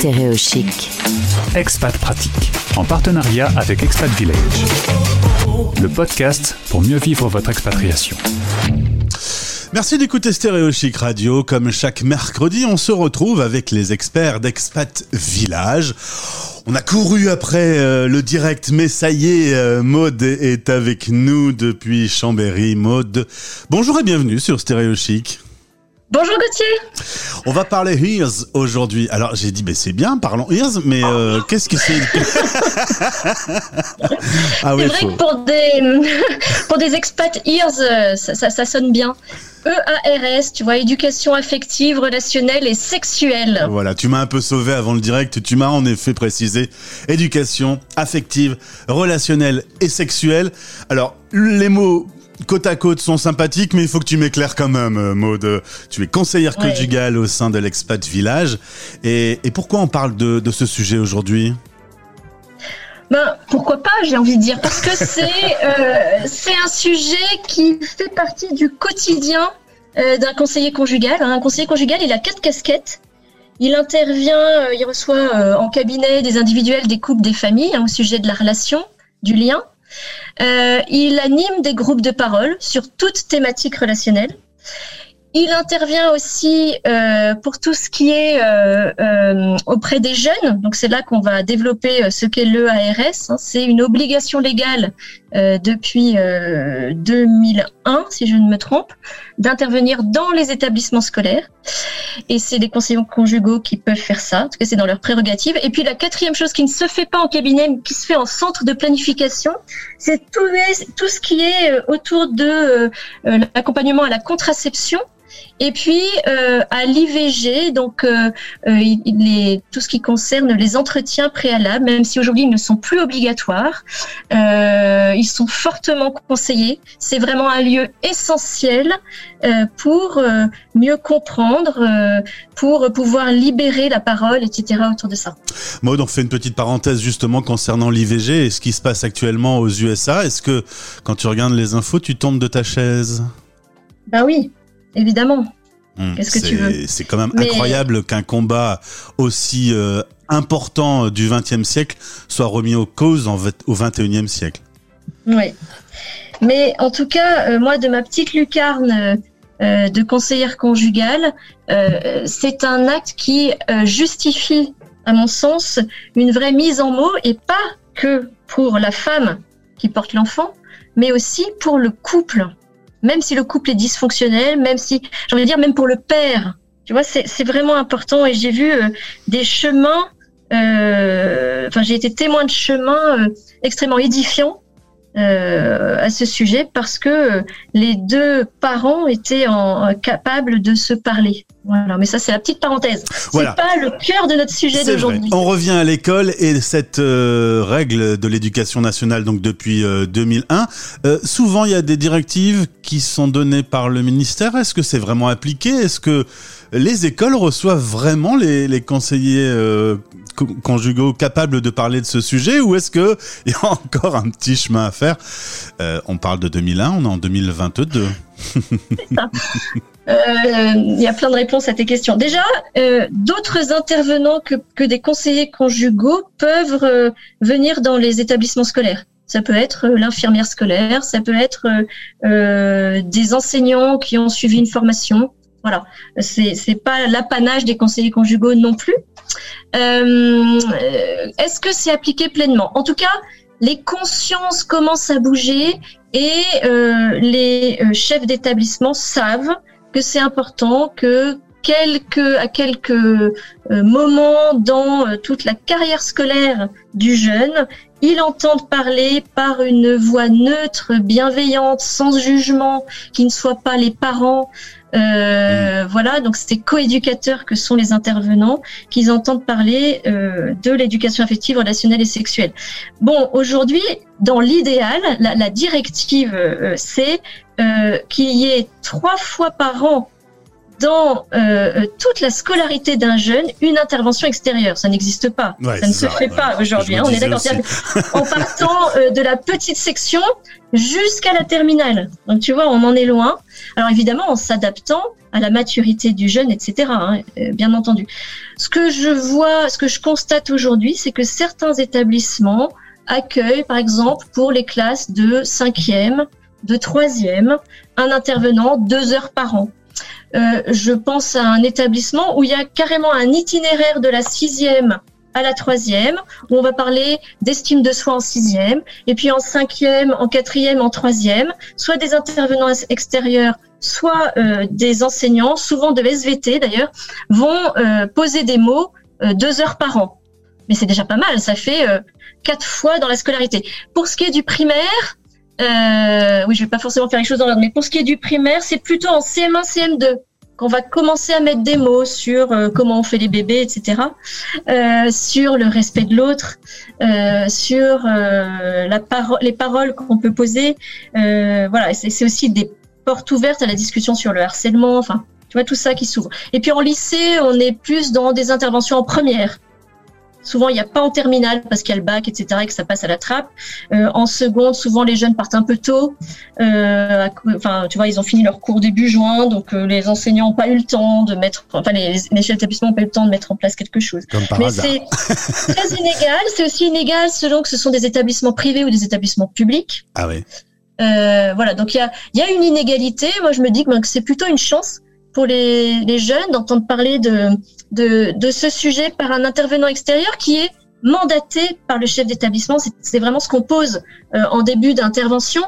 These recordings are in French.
Stéréochic. Expat Pratique, en partenariat avec Expat Village. Le podcast pour mieux vivre votre expatriation. Merci d'écouter Stéréo Chic Radio. Comme chaque mercredi, on se retrouve avec les experts d'Expat Village. On a couru après euh, le direct, mais ça y est, euh, Maude est avec nous depuis Chambéry. Maude, bonjour et bienvenue sur Stéréo Chic. Bonjour Gauthier. On va parler Ears aujourd'hui. Alors j'ai dit, ben c'est bien, parlons Ears, mais euh, qu'est-ce que c'est ah, oui, C'est vrai que pour des, pour des expats Ears, euh, ça, ça, ça sonne bien. EARS, tu vois, éducation affective, relationnelle et sexuelle. Voilà, tu m'as un peu sauvé avant le direct, tu m'as en effet précisé éducation affective, relationnelle et sexuelle. Alors, les mots côte à côte sont sympathiques, mais il faut que tu m'éclaires quand même, euh, Maud. Tu es conseillère conjugale au sein de l'expat village. Et, pourquoi on parle de, ce sujet aujourd'hui? Ben, pourquoi pas, j'ai envie de dire, parce que c'est euh, c'est un sujet qui fait partie du quotidien euh, d'un conseiller conjugal. Un conseiller conjugal, il a quatre casquettes. Il intervient, il reçoit en cabinet des individuels, des couples, des familles hein, au sujet de la relation, du lien. Euh, il anime des groupes de parole sur toute thématique relationnelle. Il intervient aussi euh, pour tout ce qui est euh, auprès des jeunes. Donc c'est là qu'on va développer ce qu'est l'EARS. Hein. C'est une obligation légale euh, depuis 2001, si je ne me trompe, d'intervenir dans les établissements scolaires. Et c'est des conseillers conjugaux qui peuvent faire ça. En tout cas, c'est dans leur prérogative. Et puis la quatrième chose qui ne se fait pas en cabinet, mais qui se fait en centre de planification, c'est tout, tout ce qui est autour de l'accompagnement à la contraception et puis euh, à l'IVG, donc euh, euh, tout ce qui concerne les entretiens préalables, même si aujourd'hui ils ne sont plus obligatoires, ils sont fortement conseillés. C'est vraiment un lieu essentiel pour mieux comprendre, pour pouvoir libérer la parole, etc. autour de ça. Maud, on fait une petite parenthèse justement concernant l'IVG et ce qui se passe actuellement aux USA. Est-ce que quand tu regardes les infos, tu tombes de ta chaise? Ben oui, évidemment. Hmm. Qu'est-ce que tu veux C'est quand même incroyable qu'un combat aussi euh, important du XXe siècle soit remis aux causes en, au XXIe siècle. Oui. Mais en tout cas, euh, moi, de ma petite lucarne euh, de conseillère conjugale, c'est un acte qui justifie, à mon sens, une vraie mise en mots et pas que pour la femme qui porte l'enfant, mais aussi pour le couple même si le couple est dysfonctionnel, même si, j'ai envie de dire, même pour le père, tu vois, c'est vraiment important. Et j'ai vu euh, des chemins, euh, enfin, j'ai été témoin de chemins euh, extrêmement édifiants euh, à ce sujet parce que les deux parents étaient en, capables de se parler. Voilà, mais ça c'est la petite parenthèse. Voilà. C'est pas le cœur de notre sujet d'aujourd'hui. On revient à l'école et cette euh, règle de l'éducation nationale donc depuis 2001. Euh, souvent il y a des directives qui sont données par le ministère. Est-ce que c'est vraiment appliqué? Est-ce que les écoles reçoivent vraiment les, les conseillers euh, conjugaux capables de parler de ce sujet ou est-ce que il y a encore un petit chemin à faire? Euh, On parle de 2001, on est en 2022. Euh, il y a plein de réponses à tes questions. Déjà, d'autres intervenants que, des conseillers conjugaux peuvent venir dans les établissements scolaires. Ça peut être l'infirmière scolaire, ça peut être des enseignants qui ont suivi une formation, voilà, c'est c'est pas l'apanage des conseillers conjugaux non plus. Euh, est-ce que c'est appliqué pleinement? En tout cas, les consciences commencent à bouger et euh, les euh, chefs d'établissement savent que c'est important que quelques, à quelques moments dans toute la carrière scolaire du jeune, il entende parler par une voix neutre, bienveillante, sans jugement, qui ne soit pas les parents, euh, voilà, donc c'est coéducateurs que sont les intervenants qui entendent parler euh, de l'éducation affective, relationnelle et sexuelle. Bon, aujourd'hui, dans l'idéal, la, directive, euh, c'est qu'il y ait trois fois par an dans toute la scolarité d'un jeune une intervention extérieure. Ça n'existe pas. ça ne se fait pas aujourd'hui. Hein, on est d'accord. En partant de la petite section jusqu'à la terminale. Donc tu vois, on en est loin. Alors évidemment en s'adaptant à la maturité du jeune, etc. Hein, euh, bien entendu. Ce que je vois, ce que je constate aujourd'hui, c'est que certains établissements accueillent, par exemple, pour les classes de cinquième, de troisième, un intervenant deux heures par an. Euh, je pense à un établissement où il y a carrément un itinéraire de la sixième à la troisième, où on va parler d'estime de soi en sixième, et puis en cinquième, en quatrième, en troisième, soit des intervenants extérieurs, soit euh, des enseignants, souvent de SVT d'ailleurs, vont euh, poser des mots deux heures par an. Mais c'est déjà pas mal, ça fait quatre fois dans la scolarité. Pour ce qui est du primaire, oui, je vais pas forcément faire les choses dans l'ordre, mais pour ce qui est du primaire, c'est plutôt en CM1, CM2 qu'on va commencer à mettre des mots sur euh, comment on fait les bébés, etc., euh, sur le respect de l'autre, euh, sur la parole, les paroles qu'on peut poser. voilà, c'est aussi des portes ouvertes à la discussion sur le harcèlement. Enfin, tu vois tout ça qui s'ouvre. Et puis en lycée, on est plus dans des interventions en première. Souvent, il n'y a pas en terminale parce qu'il y a le bac, etc., et que ça passe à la trappe. Euh, en seconde, souvent, les jeunes partent un peu tôt. Euh, enfin, tu vois, ils ont fini leur cours début juin, donc euh, les enseignants n'ont pas eu le temps de mettre, enfin, les, les chefs d'établissement n'ont pas eu le temps de mettre en place quelque chose. Mais c'est très inégal. C'est aussi inégal selon que ce sont des établissements privés ou des établissements publics. Ah oui. Euh, voilà, donc il y a, y a une inégalité. Moi, je me dis que, ben, que c'est plutôt une chance pour les, les jeunes d'entendre parler de, de, de, ce sujet par un intervenant extérieur qui est mandaté par le chef d'établissement. C'est vraiment ce qu'on pose euh, en début d'intervention.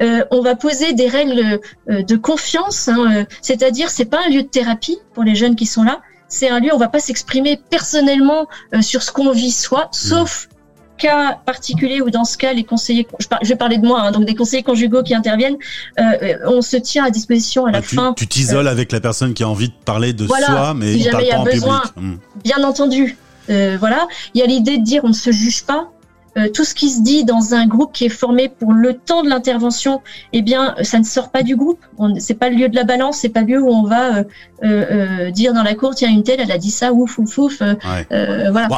Euh, on va poser des règles euh, de confiance, hein, euh, c'est-à-dire c'est pas un lieu de thérapie pour les jeunes qui sont là. C'est un lieu où on va pas s'exprimer personnellement sur ce qu'on vit soi, sauf cas particulier où dans ce cas les conseillers, je, vais parler de moi, hein, donc des conseillers conjugaux qui interviennent, euh, euh, on se tient à disposition à la bah, fin. Tu t'isoles avec la personne qui a envie de parler de soi, mais il parle pas en besoin, public. Hmm. Bien entendu, euh, voilà. Il y a l'idée de dire on ne se juge pas. Euh, tout ce qui se dit dans un groupe qui est formé pour le temps de l'intervention, eh bien, ça ne sort pas du groupe. C'est pas le lieu de la balance, c'est pas le lieu où on va euh, euh, dire dans la cour, tiens, une telle, elle a dit ça, ouf, ouf, ouf. voilà.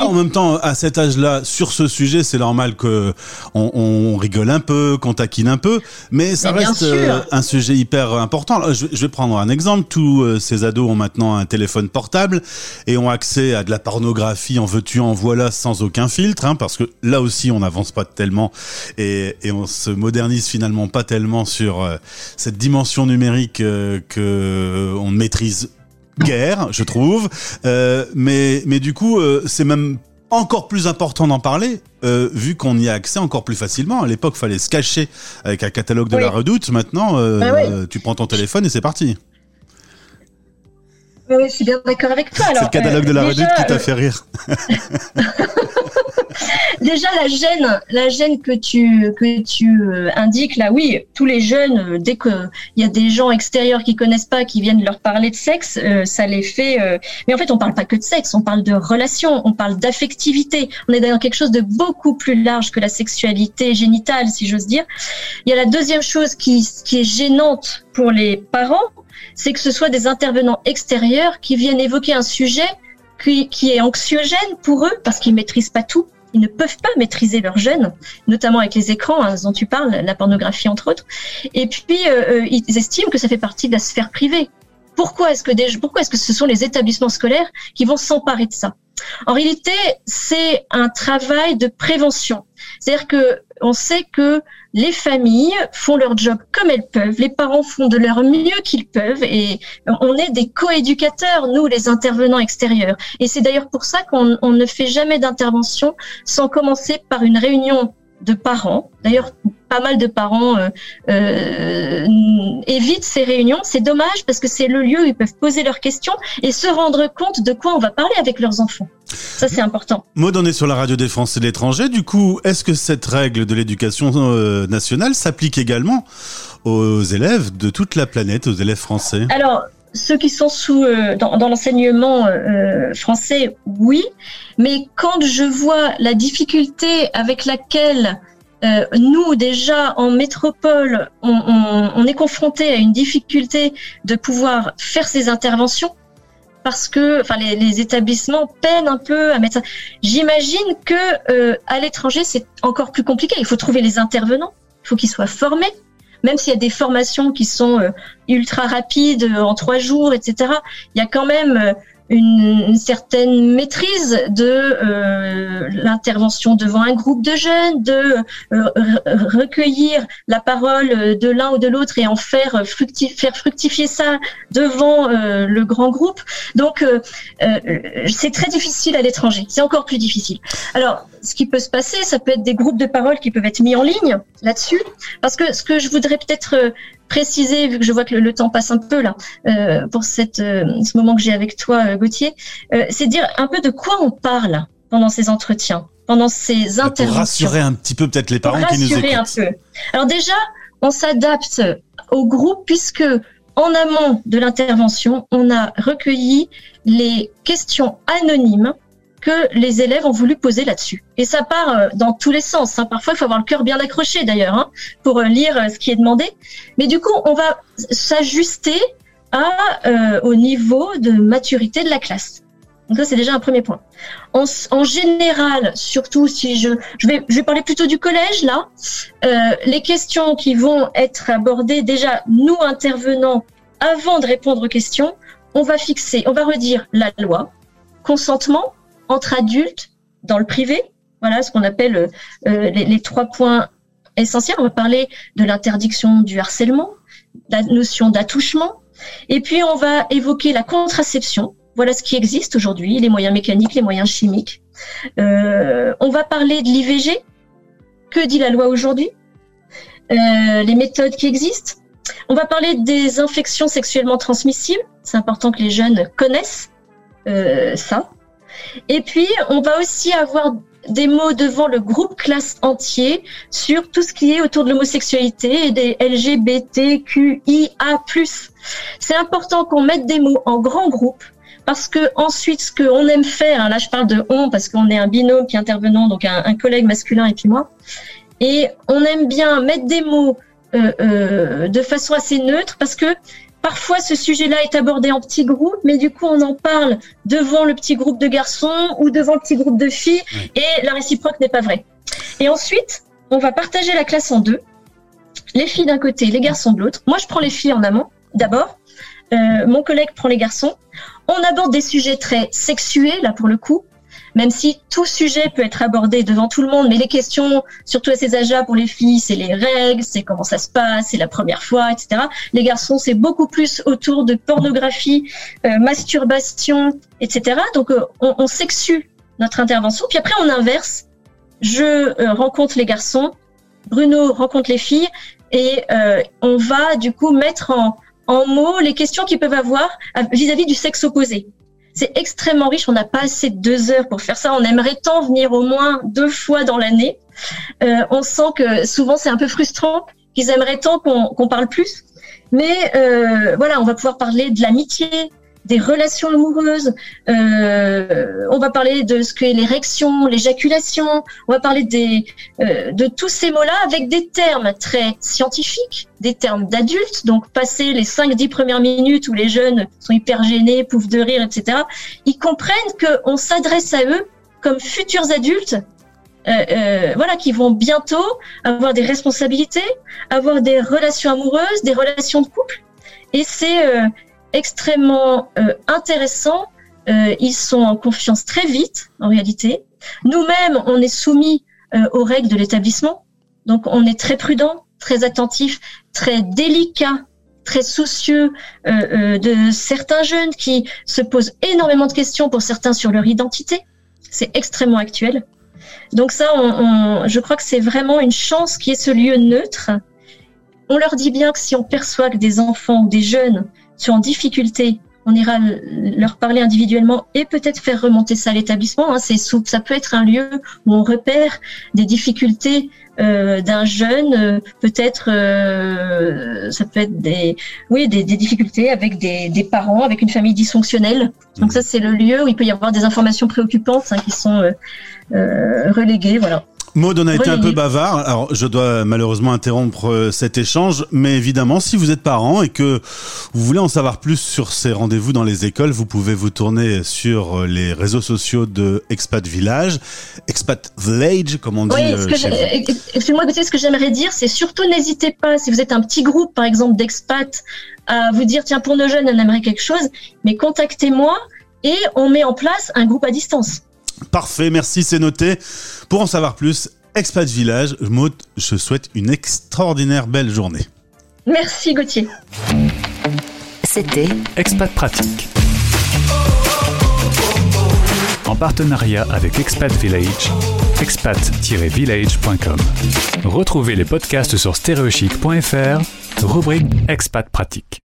en même temps, à cet âge-là, sur ce sujet, c'est normal que on, on, rigole un peu, qu'on taquine un peu, mais ça reste un sujet hyper important. Je, je, vais prendre un exemple. Tous ces ados ont maintenant un téléphone portable et ont accès à de la pornographie en veux-tu, en voilà, sans aucun filtre, hein, parce que là aussi, on n'avance pas tellement et, et, on se modernise finalement pas tellement sur euh, cette dimension numérique euh, que on maîtrise guère, je trouve. Euh, mais, mais du coup, euh, c'est même encore plus important d'en parler, euh, vu qu'on y a accès encore plus facilement. À l'époque, fallait se cacher avec un catalogue de la redoute. Maintenant, bah oui. tu prends ton téléphone et c'est parti. Oui, je suis bien d'accord avec toi. C'est le catalogue de la redoute qui t'a fait rire. déjà la gêne, la gêne que tu que tu euh, indiques là, oui, tous les jeunes, euh, dès que il y a des gens extérieurs qui connaissent pas, qui viennent leur parler de sexe, euh, ça les fait. mais en fait, on parle pas que de sexe, on parle de relations, on parle d'affectivité. On est dans quelque chose de beaucoup plus large que la sexualité génitale, si j'ose dire. Il y a la deuxième chose qui qui est gênante pour les parents, c'est que ce soit des intervenants extérieurs qui viennent évoquer un sujet qui, qui est anxiogène pour eux parce qu'ils maîtrisent pas tout ils ne peuvent pas maîtriser leurs jeunes, notamment avec les écrans hein, dont tu parles, la pornographie entre autres. Et puis euh, euh, ils estiment que ça fait partie de la sphère privée. Pourquoi est-ce que des, pourquoi est-ce que ce sont les établissements scolaires qui vont s'emparer de ça? En réalité, c'est un travail de prévention. C'est-à-dire que on sait que les familles font leur job comme elles peuvent, les parents font de leur mieux qu'ils peuvent et on est des coéducateurs, nous, les intervenants extérieurs. Et c'est d'ailleurs pour ça qu'on ne fait jamais d'intervention sans commencer par une réunion de parents. D'ailleurs, pas mal de parents euh, euh, évitent ces réunions. C'est dommage parce que c'est le lieu où ils peuvent poser leurs questions et se rendre compte de quoi on va parler avec leurs enfants. Ça, c'est important. Maud, on est sur la radio des Français de l'étranger. Du coup, est-ce que cette règle de l'éducation euh, nationale s'applique également aux élèves de toute la planète, aux élèves français? Alors, ceux qui sont sous euh, dans, dans l'enseignement euh, français, oui, mais quand je vois la difficulté avec laquelle euh, nous déjà en métropole, on, on, on est confronté à une difficulté de pouvoir faire ces interventions parce que, enfin, les, les, établissements peinent un peu à mettre ça. J'imagine que euh, à l'étranger, c'est encore plus compliqué. Il faut trouver les intervenants, il faut qu'ils soient formés, même s'il y a des formations qui sont ultra rapides en trois jours, etc. Il y a quand même une, certaine maîtrise de euh, l'intervention devant un groupe de jeunes, de euh, recueillir la parole de l'un ou de l'autre et en faire, faire fructifier ça devant euh, le grand groupe. Donc, c'est très difficile à l'étranger. C'est encore plus difficile. Alors, ce qui peut se passer, ça peut être des groupes de parole qui peuvent être mis en ligne là-dessus, parce que ce que je voudrais peut-être préciser, vu que je vois que le, temps passe un peu là, euh, pour cette, euh, ce moment que j'ai avec toi, euh, Gauthier, c'est dire un peu de quoi on parle pendant ces entretiens, pendant ces interventions. Pour rassurer un petit peu peut-être les parents qui nous écoutent. un peu. Alors déjà, on s'adapte au groupe puisque en amont de l'intervention, on a recueilli les questions anonymes que les élèves ont voulu poser là-dessus. Et ça part euh, dans tous les sens. Hein. Parfois, il faut avoir le cœur bien accroché d'ailleurs hein, pour euh, lire euh, ce qui est demandé. Mais du coup, on va s'ajuster à, au niveau de maturité de la classe. Donc ça, c'est déjà un premier point. En, en, général, surtout si je, je, vais, je vais parler plutôt du collège là, euh, les questions qui vont être abordées déjà, nous intervenants, avant de répondre aux questions, on va fixer, on va redire la loi, consentement, entre adultes dans le privé. Voilà ce qu'on appelle euh, les, trois points essentiels. On va parler de l'interdiction du harcèlement, la notion d'attouchement, et puis on va évoquer la contraception. Voilà ce qui existe aujourd'hui, les moyens mécaniques, les moyens chimiques. Euh, on va parler de l'IVG. Que dit la loi aujourd'hui? Euh, Les méthodes qui existent. On va parler des infections sexuellement transmissibles. C'est important que les jeunes connaissent ça. Et puis, on va aussi avoir des mots devant le groupe classe entier sur tout ce qui est autour de l'homosexualité et des LGBTQIA+. C'est important qu'on mette des mots en grand groupe parce que ensuite, ce qu'on aime faire, hein, là je parle de on parce qu'on est un binôme qui intervenant, donc un, collègue masculin et puis moi, et on aime bien mettre des mots euh, euh, de façon assez neutre parce que Parfois, ce sujet-là est abordé en petit groupe, mais du coup, on en parle devant le petit groupe de garçons ou devant le petit groupe de filles, et la réciproque n'est pas vraie. Et ensuite, on va partager la classe en deux. Les filles d'un côté, les garçons de l'autre. Moi, je prends les filles en amont, d'abord. Euh, mon collègue prend les garçons. On aborde des sujets très sexués, là pour le coup, même si tout sujet peut être abordé devant tout le monde, mais les questions, surtout à ces âges-là pour les filles, c'est les règles, c'est comment ça se passe, c'est la première fois, etc. Les garçons, c'est beaucoup plus autour de pornographie, euh, masturbation, etc. Donc euh, on, on, sexue notre intervention, puis après on inverse. Je euh, rencontre les garçons, Bruno rencontre les filles, et on va du coup mettre en, en mots les questions qu'ils peuvent avoir vis à -vis du sexe opposé. C'est extrêmement riche. On n'a pas assez de deux heures pour faire ça. On aimerait tant venir au moins deux fois dans l'année. Euh, on sent que souvent c'est un peu frustrant, qu'ils aimeraient tant qu'on parle plus. Mais euh, voilà, on va pouvoir parler de l'amitié, des relations amoureuses. Euh, on va parler de ce qu'est l'érection, l'éjaculation. On va parler des, euh, de tous ces mots-là avec des termes très scientifiques, des termes d'adultes. Donc, passer les 5-10 premières minutes où les jeunes sont hyper gênés, pouffent de rire, etc., ils comprennent qu'on s'adresse à eux comme futurs adultes euh, euh, voilà, qui vont bientôt avoir des responsabilités, avoir des relations amoureuses, des relations de couple. Et c'est euh, extrêmement euh, intéressants. Euh, ils sont en confiance très vite, en réalité. Nous-mêmes, on est soumis euh, aux règles de l'établissement. Donc, on est très prudent, très attentif, très délicat, très soucieux de certains jeunes qui se posent énormément de questions pour certains sur leur identité. C'est extrêmement actuel. Donc ça, on, je crois que c'est vraiment une chance qui est ce lieu neutre. On leur dit bien que si on perçoit que des enfants ou des jeunes sont en difficulté, on ira leur parler individuellement et peut-être faire remonter ça à l'établissement. Hein. C'est ça peut être un lieu où on repère des difficultés euh, d'un jeune, euh, peut-être euh, ça peut être des oui des, difficultés avec des, des, parents, avec une famille dysfonctionnelle. Donc mmh. ça c'est le lieu où il peut y avoir des informations préoccupantes hein, qui sont reléguées. Voilà. Maud, on a été un peu bavard. Alors, je dois malheureusement interrompre euh, cet échange, mais évidemment, si vous êtes parent et que vous voulez en savoir plus sur ces rendez-vous dans les écoles, vous pouvez vous tourner sur euh, les réseaux sociaux de Expat Village, Expat Village, comme on dit. Oui, euh, excusez-moi, Gauthier, ce que j'aimerais dire, c'est surtout n'hésitez pas, si vous êtes un petit groupe, par exemple, d'expats, à vous dire, tiens, pour nos jeunes, on aimerait quelque chose, mais contactez-moi et on met en place un groupe à distance. Parfait, merci, c'est noté. Pour en savoir plus, Expat Village, Maud, je souhaite une extraordinaire belle journée. Merci, Gauthier. C'était Expat Pratique. En partenariat avec Expat Village, expat-village.com. Retrouvez les podcasts sur stereochic.fr, rubrique Expat Pratique.